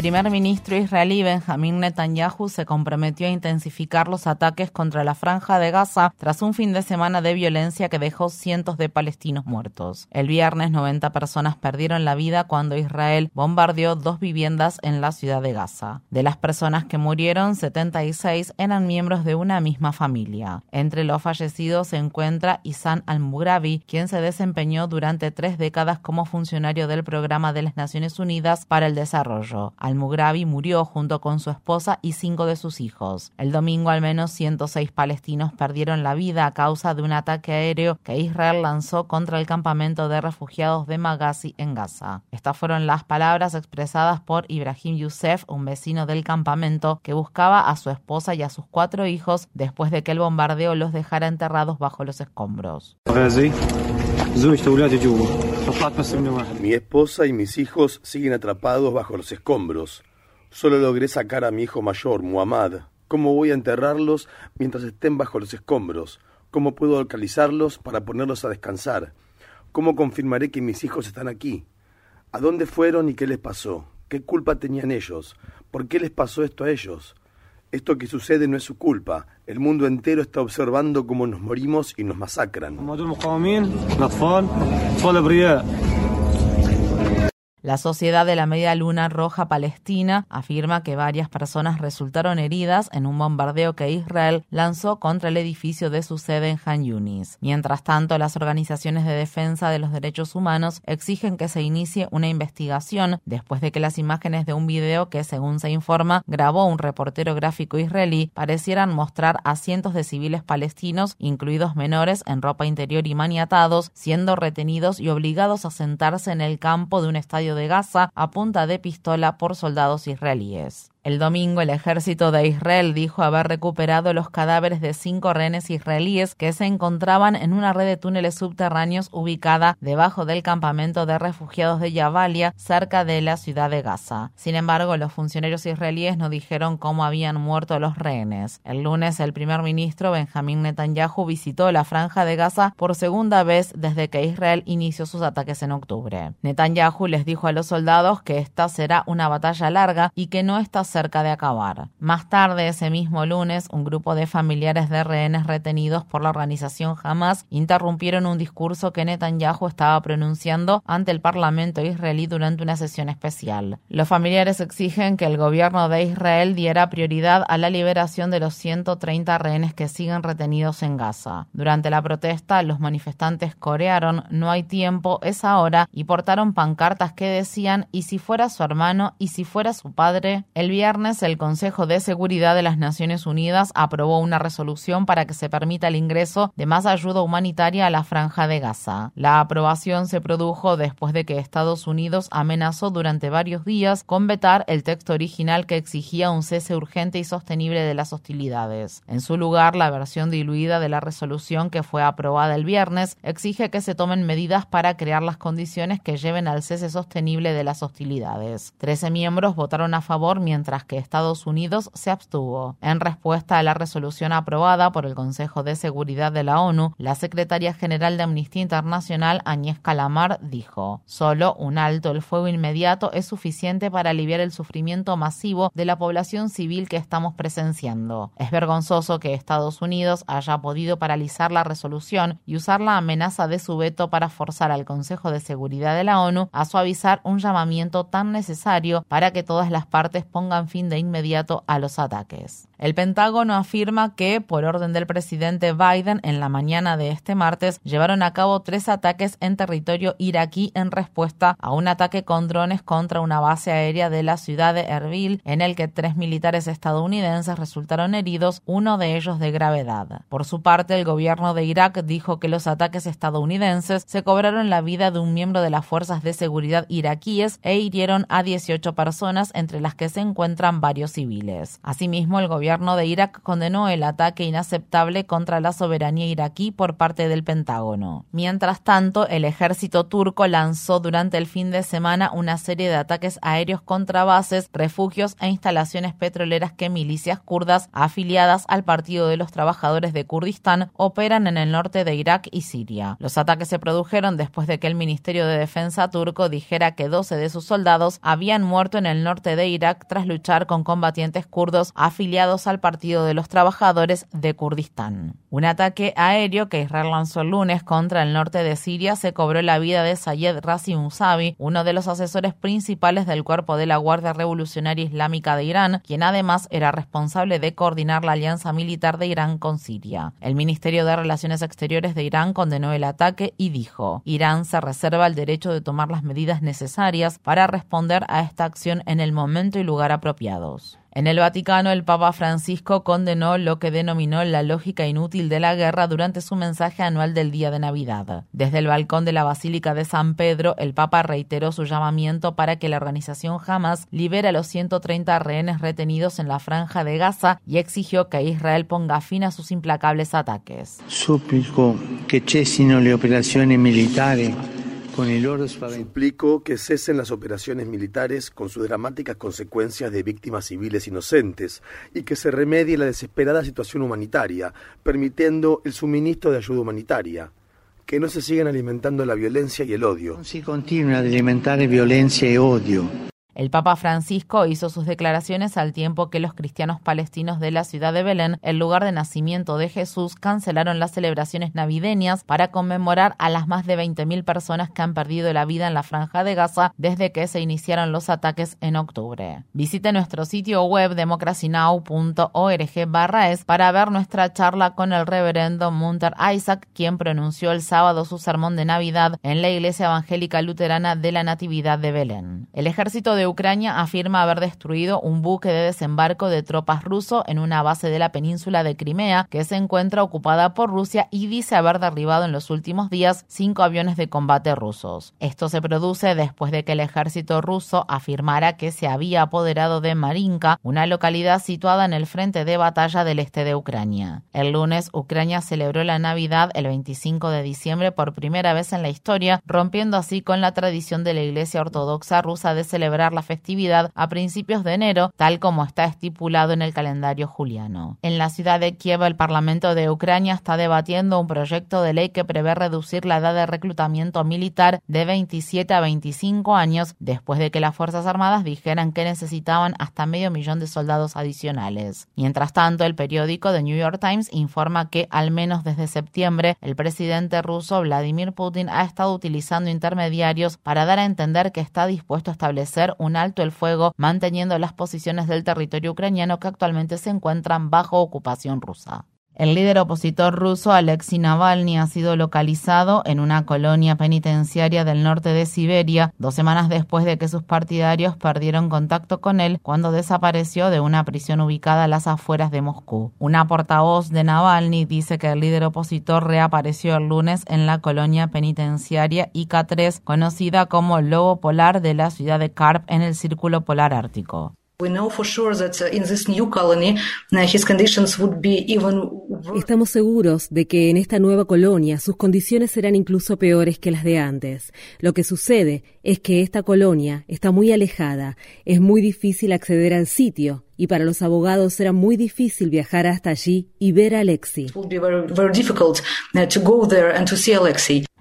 Primer ministro israelí Benjamin Netanyahu se comprometió a intensificar los ataques contra la franja de Gaza tras un fin de semana de violencia que dejó cientos de palestinos muertos. El viernes 90 personas perdieron la vida cuando Israel bombardeó dos viviendas en la ciudad de Gaza. De las personas que murieron, 76 eran miembros de una misma familia. Entre los fallecidos se encuentra Isan al-Mugrabi, quien se desempeñó durante tres décadas como funcionario del Programa de las Naciones Unidas para el Desarrollo. Al-Mugrabi murió junto con su esposa y cinco de sus hijos. El domingo al menos 106 palestinos perdieron la vida a causa de un ataque aéreo que Israel lanzó contra el campamento de refugiados de Maghazi en Gaza. Estas fueron las palabras expresadas por Ibrahim Youssef, un vecino del campamento que buscaba a su esposa y a sus cuatro hijos después de que el bombardeo los dejara enterrados bajo los escombros. Mi esposa y mis hijos siguen atrapados bajo los escombros. Solo logré sacar a mi hijo mayor, Muhammad. ¿Cómo voy a enterrarlos mientras estén bajo los escombros? ¿Cómo puedo localizarlos para ponerlos a descansar? ¿Cómo confirmaré que mis hijos están aquí? ¿A dónde fueron y qué les pasó? ¿Qué culpa tenían ellos? ¿Por qué les pasó esto a ellos? Esto que sucede no es su culpa. El mundo entero está observando cómo nos morimos y nos masacran. La Sociedad de la Media Luna Roja Palestina afirma que varias personas resultaron heridas en un bombardeo que Israel lanzó contra el edificio de su sede en Han Yunis. Mientras tanto, las organizaciones de defensa de los derechos humanos exigen que se inicie una investigación después de que las imágenes de un video que, según se informa, grabó un reportero gráfico israelí parecieran mostrar a cientos de civiles palestinos, incluidos menores en ropa interior y maniatados, siendo retenidos y obligados a sentarse en el campo de un estadio de Gaza a punta de pistola por soldados israelíes. El domingo el ejército de Israel dijo haber recuperado los cadáveres de cinco rehenes israelíes que se encontraban en una red de túneles subterráneos ubicada debajo del campamento de refugiados de Yavalia, cerca de la ciudad de Gaza. Sin embargo, los funcionarios israelíes no dijeron cómo habían muerto los rehenes. El lunes, el primer ministro Benjamin Netanyahu visitó la franja de Gaza por segunda vez desde que Israel inició sus ataques en octubre. Netanyahu les dijo a los soldados que esta será una batalla larga y que no está cerca de acabar. Más tarde, ese mismo lunes, un grupo de familiares de rehenes retenidos por la organización Hamas interrumpieron un discurso que Netanyahu estaba pronunciando ante el Parlamento israelí durante una sesión especial. Los familiares exigen que el gobierno de Israel diera prioridad a la liberación de los 130 rehenes que siguen retenidos en Gaza. Durante la protesta, los manifestantes corearon No hay tiempo, es ahora y portaron pancartas que decían y si fuera su hermano y si fuera su padre, el el Consejo de Seguridad de las Naciones Unidas aprobó una resolución para que se permita el ingreso de más ayuda humanitaria a la franja de Gaza. La aprobación se produjo después de que Estados Unidos amenazó durante varios días con vetar el texto original que exigía un cese urgente y sostenible de las hostilidades. En su lugar, la versión diluida de la resolución que fue aprobada el viernes exige que se tomen medidas para crear las condiciones que lleven al cese sostenible de las hostilidades. Trece miembros votaron a favor mientras mientras que Estados Unidos se abstuvo. En respuesta a la resolución aprobada por el Consejo de Seguridad de la ONU, la secretaria general de Amnistía Internacional, Agnès Calamar, dijo: Solo un alto el fuego inmediato es suficiente para aliviar el sufrimiento masivo de la población civil que estamos presenciando. Es vergonzoso que Estados Unidos haya podido paralizar la resolución y usar la amenaza de su veto para forzar al Consejo de Seguridad de la ONU a suavizar un llamamiento tan necesario para que todas las partes pongan fin de inmediato a los ataques. El Pentágono afirma que, por orden del presidente Biden, en la mañana de este martes llevaron a cabo tres ataques en territorio iraquí en respuesta a un ataque con drones contra una base aérea de la ciudad de Erbil, en el que tres militares estadounidenses resultaron heridos, uno de ellos de gravedad. Por su parte, el gobierno de Irak dijo que los ataques estadounidenses se cobraron la vida de un miembro de las fuerzas de seguridad iraquíes e hirieron a 18 personas, entre las que se encuentran varios civiles. Asimismo, el gobierno gobierno de Irak condenó el ataque inaceptable contra la soberanía iraquí por parte del Pentágono. Mientras tanto, el ejército turco lanzó durante el fin de semana una serie de ataques aéreos contra bases, refugios e instalaciones petroleras que milicias kurdas afiliadas al Partido de los Trabajadores de Kurdistán operan en el norte de Irak y Siria. Los ataques se produjeron después de que el Ministerio de Defensa turco dijera que 12 de sus soldados habían muerto en el norte de Irak tras luchar con combatientes kurdos afiliados al Partido de los Trabajadores de Kurdistán. Un ataque aéreo que Israel lanzó el lunes contra el norte de Siria se cobró la vida de Sayed Razi Musavi, uno de los asesores principales del cuerpo de la Guardia Revolucionaria Islámica de Irán, quien además era responsable de coordinar la alianza militar de Irán con Siria. El Ministerio de Relaciones Exteriores de Irán condenó el ataque y dijo, Irán se reserva el derecho de tomar las medidas necesarias para responder a esta acción en el momento y lugar apropiados. En el Vaticano, el Papa Francisco condenó lo que denominó la lógica inútil de la guerra durante su mensaje anual del día de Navidad. Desde el balcón de la Basílica de San Pedro, el Papa reiteró su llamamiento para que la organización Hamas libere a los 130 rehenes retenidos en la franja de Gaza y exigió que Israel ponga fin a sus implacables ataques. Suplico que cesino le operaciones militares Suplico que cesen las operaciones militares con sus dramáticas consecuencias de víctimas civiles inocentes y que se remedie la desesperada situación humanitaria, permitiendo el suministro de ayuda humanitaria. Que no se sigan alimentando la violencia y el odio. No se continúa a alimentar violencia y odio. El Papa Francisco hizo sus declaraciones al tiempo que los cristianos palestinos de la ciudad de Belén, el lugar de nacimiento de Jesús, cancelaron las celebraciones navideñas para conmemorar a las más de 20.000 personas que han perdido la vida en la franja de Gaza desde que se iniciaron los ataques en octubre. Visite nuestro sitio web democracynow.org es para ver nuestra charla con el reverendo Munter Isaac, quien pronunció el sábado su sermón de Navidad en la Iglesia Evangélica Luterana de la Natividad de Belén. El ejército de Ucrania afirma haber destruido un buque de desembarco de tropas ruso en una base de la península de Crimea que se encuentra ocupada por Rusia y dice haber derribado en los últimos días cinco aviones de combate rusos. Esto se produce después de que el ejército ruso afirmara que se había apoderado de Marinka, una localidad situada en el frente de batalla del este de Ucrania. El lunes, Ucrania celebró la Navidad el 25 de diciembre por primera vez en la historia, rompiendo así con la tradición de la Iglesia Ortodoxa rusa de celebrar la festividad a principios de enero, tal como está estipulado en el calendario juliano. En la ciudad de Kiev, el Parlamento de Ucrania está debatiendo un proyecto de ley que prevé reducir la edad de reclutamiento militar de 27 a 25 años, después de que las Fuerzas Armadas dijeran que necesitaban hasta medio millón de soldados adicionales. Mientras tanto, el periódico The New York Times informa que, al menos desde septiembre, el presidente ruso Vladimir Putin ha estado utilizando intermediarios para dar a entender que está dispuesto a establecer un alto el fuego, manteniendo las posiciones del territorio ucraniano que actualmente se encuentran bajo ocupación rusa. El líder opositor ruso Alexei Navalny ha sido localizado en una colonia penitenciaria del norte de Siberia dos semanas después de que sus partidarios perdieron contacto con él cuando desapareció de una prisión ubicada a las afueras de Moscú. Una portavoz de Navalny dice que el líder opositor reapareció el lunes en la colonia penitenciaria IK-3, conocida como Lobo Polar de la ciudad de Karp en el Círculo Polar Ártico. Estamos seguros de que en esta nueva colonia sus condiciones serán incluso peores que las de antes. Lo que sucede es que esta colonia está muy alejada, es muy difícil acceder al sitio y para los abogados será muy difícil viajar hasta allí y ver a Alexi.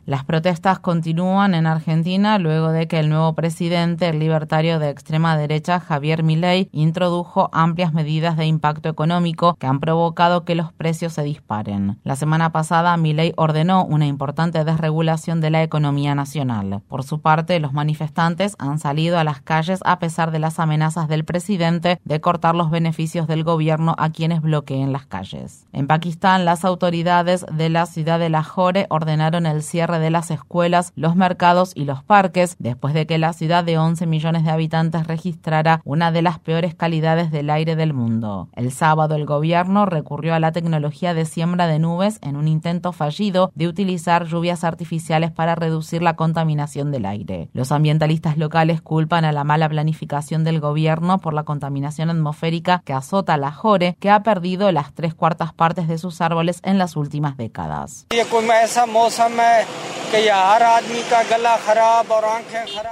Las protestas continúan en Argentina luego de que el nuevo presidente, el libertario de extrema derecha Javier Milei, introdujo amplias medidas de impacto económico que han provocado que los precios se disparen. La semana pasada, Milei ordenó una importante desregulación de la economía nacional. Por su parte, los manifestantes han salido a las calles a pesar de las amenazas del presidente de cortar los beneficios del gobierno a quienes bloqueen las calles. En Pakistán, las autoridades de la ciudad de Lahore ordenaron el cierre de las escuelas, los mercados y los parques, después de que la ciudad de 11 millones de habitantes registrara una de las peores calidades del aire del mundo. El sábado el gobierno recurrió a la tecnología de siembra de nubes en un intento fallido de utilizar lluvias artificiales para reducir la contaminación del aire. Los ambientalistas locales culpan a la mala planificación del gobierno por la contaminación atmosférica que azota la Jore, que ha perdido las tres cuartas partes de sus árboles en las últimas décadas.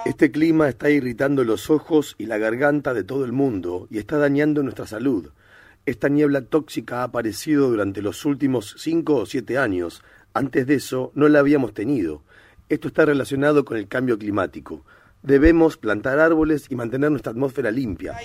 Este clima está irritando los ojos y la garganta de todo el mundo y está dañando nuestra salud. Esta niebla tóxica ha aparecido durante los últimos cinco o siete años. Antes de eso no la habíamos tenido. Esto está relacionado con el cambio climático. Debemos plantar árboles y mantener nuestra atmósfera limpia.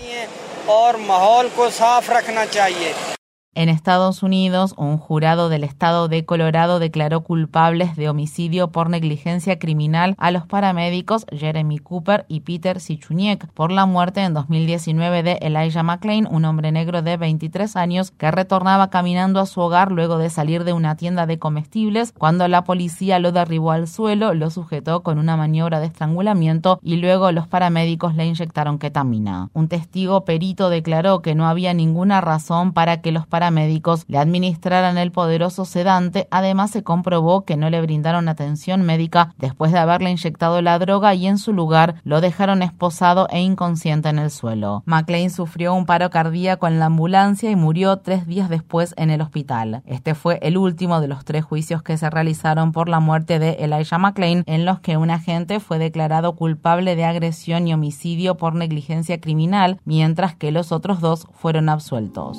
En Estados Unidos, un jurado del estado de Colorado declaró culpables de homicidio por negligencia criminal a los paramédicos Jeremy Cooper y Peter Sichuniek por la muerte en 2019 de Elijah McLean, un hombre negro de 23 años que retornaba caminando a su hogar luego de salir de una tienda de comestibles cuando la policía lo derribó al suelo, lo sujetó con una maniobra de estrangulamiento y luego los paramédicos le inyectaron ketamina. Un testigo perito declaró que no había ninguna razón para que los paramédicos médicos le administraran el poderoso sedante. Además, se comprobó que no le brindaron atención médica después de haberle inyectado la droga y en su lugar lo dejaron esposado e inconsciente en el suelo. McLean sufrió un paro cardíaco en la ambulancia y murió tres días después en el hospital. Este fue el último de los tres juicios que se realizaron por la muerte de Elijah McLean, en los que un agente fue declarado culpable de agresión y homicidio por negligencia criminal, mientras que los otros dos fueron absueltos.